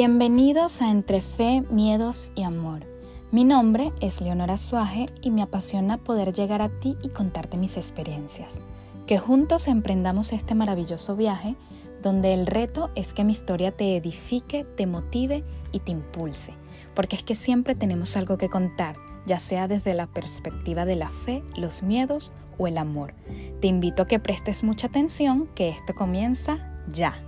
Bienvenidos a Entre Fe, Miedos y Amor. Mi nombre es Leonora Suaje y me apasiona poder llegar a ti y contarte mis experiencias. Que juntos emprendamos este maravilloso viaje donde el reto es que mi historia te edifique, te motive y te impulse. Porque es que siempre tenemos algo que contar, ya sea desde la perspectiva de la fe, los miedos o el amor. Te invito a que prestes mucha atención, que esto comienza ya.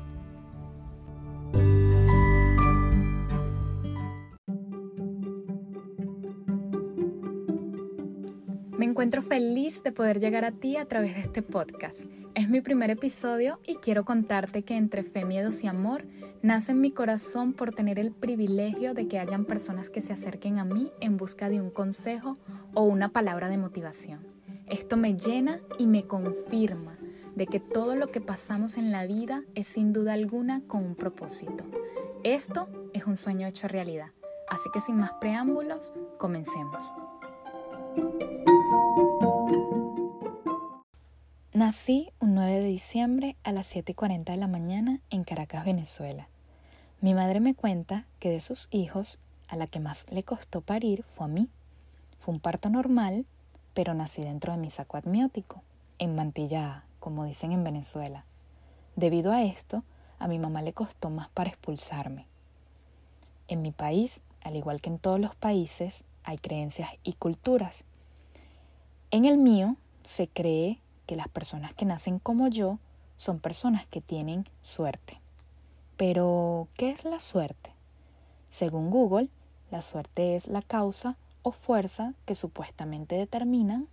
Me encuentro feliz de poder llegar a ti a través de este podcast. Es mi primer episodio y quiero contarte que entre fe, miedos y amor nace en mi corazón por tener el privilegio de que hayan personas que se acerquen a mí en busca de un consejo o una palabra de motivación. Esto me llena y me confirma de que todo lo que pasamos en la vida es sin duda alguna con un propósito. Esto es un sueño hecho realidad. Así que sin más preámbulos, comencemos. Nací un 9 de diciembre a las 7.40 de la mañana en Caracas, Venezuela. Mi madre me cuenta que de sus hijos, a la que más le costó parir fue a mí. Fue un parto normal, pero nací dentro de mi saco admiótico, en mantilla como dicen en Venezuela. Debido a esto, a mi mamá le costó más para expulsarme. En mi país, al igual que en todos los países, hay creencias y culturas. En el mío se cree que las personas que nacen como yo son personas que tienen suerte. Pero, ¿qué es la suerte? Según Google, la suerte es la causa o fuerza que supuestamente determinan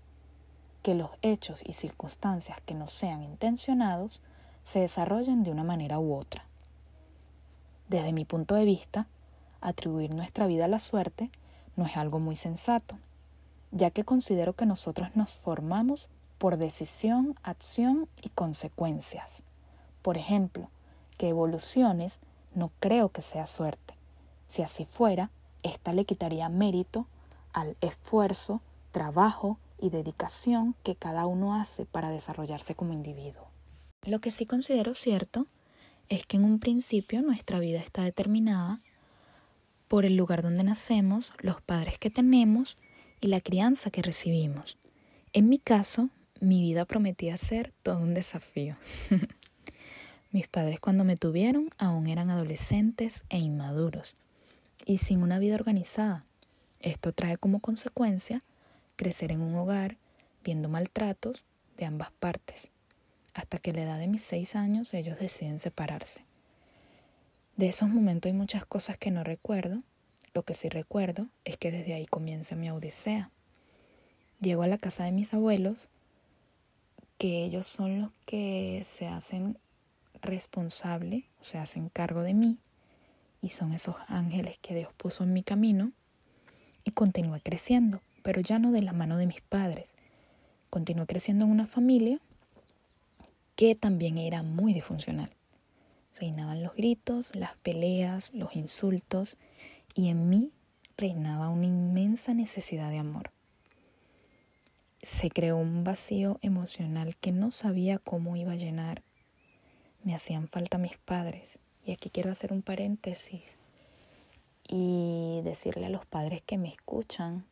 que los hechos y circunstancias que no sean intencionados se desarrollen de una manera u otra. Desde mi punto de vista, atribuir nuestra vida a la suerte no es algo muy sensato, ya que considero que nosotros nos formamos por decisión, acción y consecuencias. Por ejemplo, que evoluciones no creo que sea suerte. Si así fuera, ésta le quitaría mérito al esfuerzo, trabajo y dedicación que cada uno hace para desarrollarse como individuo. Lo que sí considero cierto es que en un principio nuestra vida está determinada por el lugar donde nacemos, los padres que tenemos y la crianza que recibimos. En mi caso, mi vida prometía ser todo un desafío. Mis padres cuando me tuvieron aún eran adolescentes e inmaduros y sin una vida organizada. Esto trae como consecuencia crecer en un hogar viendo maltratos de ambas partes, hasta que a la edad de mis seis años ellos deciden separarse. De esos momentos hay muchas cosas que no recuerdo, lo que sí recuerdo es que desde ahí comienza mi odisea. Llego a la casa de mis abuelos que ellos son los que se hacen responsable, se hacen cargo de mí, y son esos ángeles que Dios puso en mi camino, y continué creciendo, pero ya no de la mano de mis padres. Continué creciendo en una familia que también era muy disfuncional. Reinaban los gritos, las peleas, los insultos, y en mí reinaba una inmensa necesidad de amor se creó un vacío emocional que no sabía cómo iba a llenar. Me hacían falta mis padres. Y aquí quiero hacer un paréntesis y decirle a los padres que me escuchan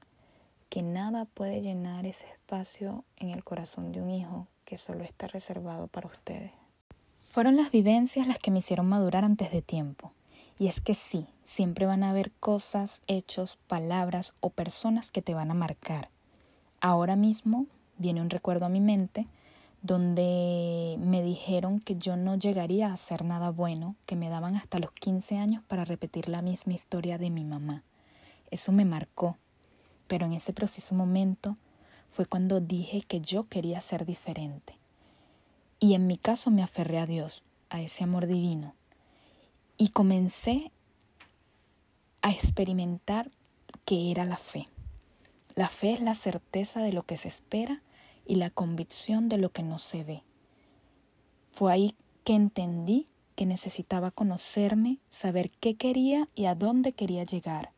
que nada puede llenar ese espacio en el corazón de un hijo que solo está reservado para ustedes. Fueron las vivencias las que me hicieron madurar antes de tiempo. Y es que sí, siempre van a haber cosas, hechos, palabras o personas que te van a marcar Ahora mismo viene un recuerdo a mi mente donde me dijeron que yo no llegaría a hacer nada bueno, que me daban hasta los 15 años para repetir la misma historia de mi mamá. Eso me marcó, pero en ese preciso momento fue cuando dije que yo quería ser diferente. Y en mi caso me aferré a Dios, a ese amor divino, y comencé a experimentar qué era la fe. La fe es la certeza de lo que se espera y la convicción de lo que no se ve. Fue ahí que entendí que necesitaba conocerme, saber qué quería y a dónde quería llegar.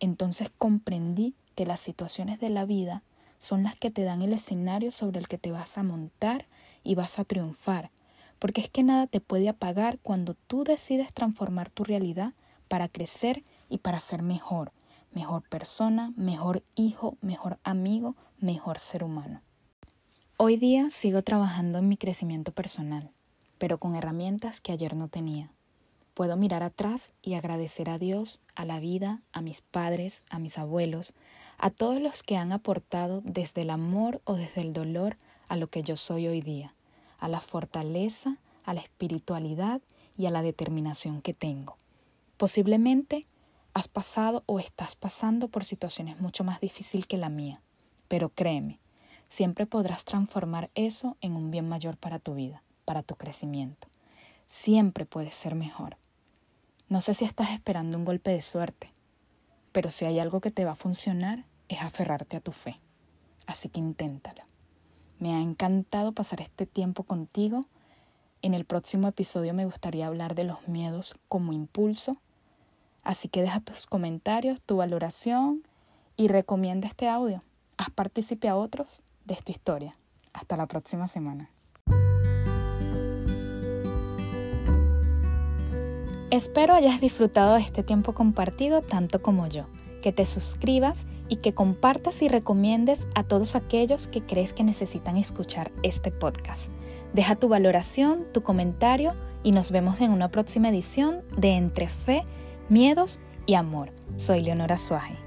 Entonces comprendí que las situaciones de la vida son las que te dan el escenario sobre el que te vas a montar y vas a triunfar, porque es que nada te puede apagar cuando tú decides transformar tu realidad para crecer y para ser mejor, mejor persona, mejor hijo, mejor amigo, mejor ser humano. Hoy día sigo trabajando en mi crecimiento personal, pero con herramientas que ayer no tenía. Puedo mirar atrás y agradecer a Dios, a la vida, a mis padres, a mis abuelos, a todos los que han aportado desde el amor o desde el dolor a lo que yo soy hoy día, a la fortaleza, a la espiritualidad y a la determinación que tengo. Posiblemente has pasado o estás pasando por situaciones mucho más difíciles que la mía, pero créeme, siempre podrás transformar eso en un bien mayor para tu vida, para tu crecimiento. Siempre puedes ser mejor. No sé si estás esperando un golpe de suerte, pero si hay algo que te va a funcionar es aferrarte a tu fe. Así que inténtalo. Me ha encantado pasar este tiempo contigo. En el próximo episodio me gustaría hablar de los miedos como impulso. Así que deja tus comentarios, tu valoración y recomienda este audio. Haz partícipe a otros de esta historia. Hasta la próxima semana. Espero hayas disfrutado de este tiempo compartido tanto como yo, que te suscribas y que compartas y recomiendes a todos aquellos que crees que necesitan escuchar este podcast. Deja tu valoración, tu comentario y nos vemos en una próxima edición de Entre Fe, Miedos y Amor. Soy Leonora Suaje.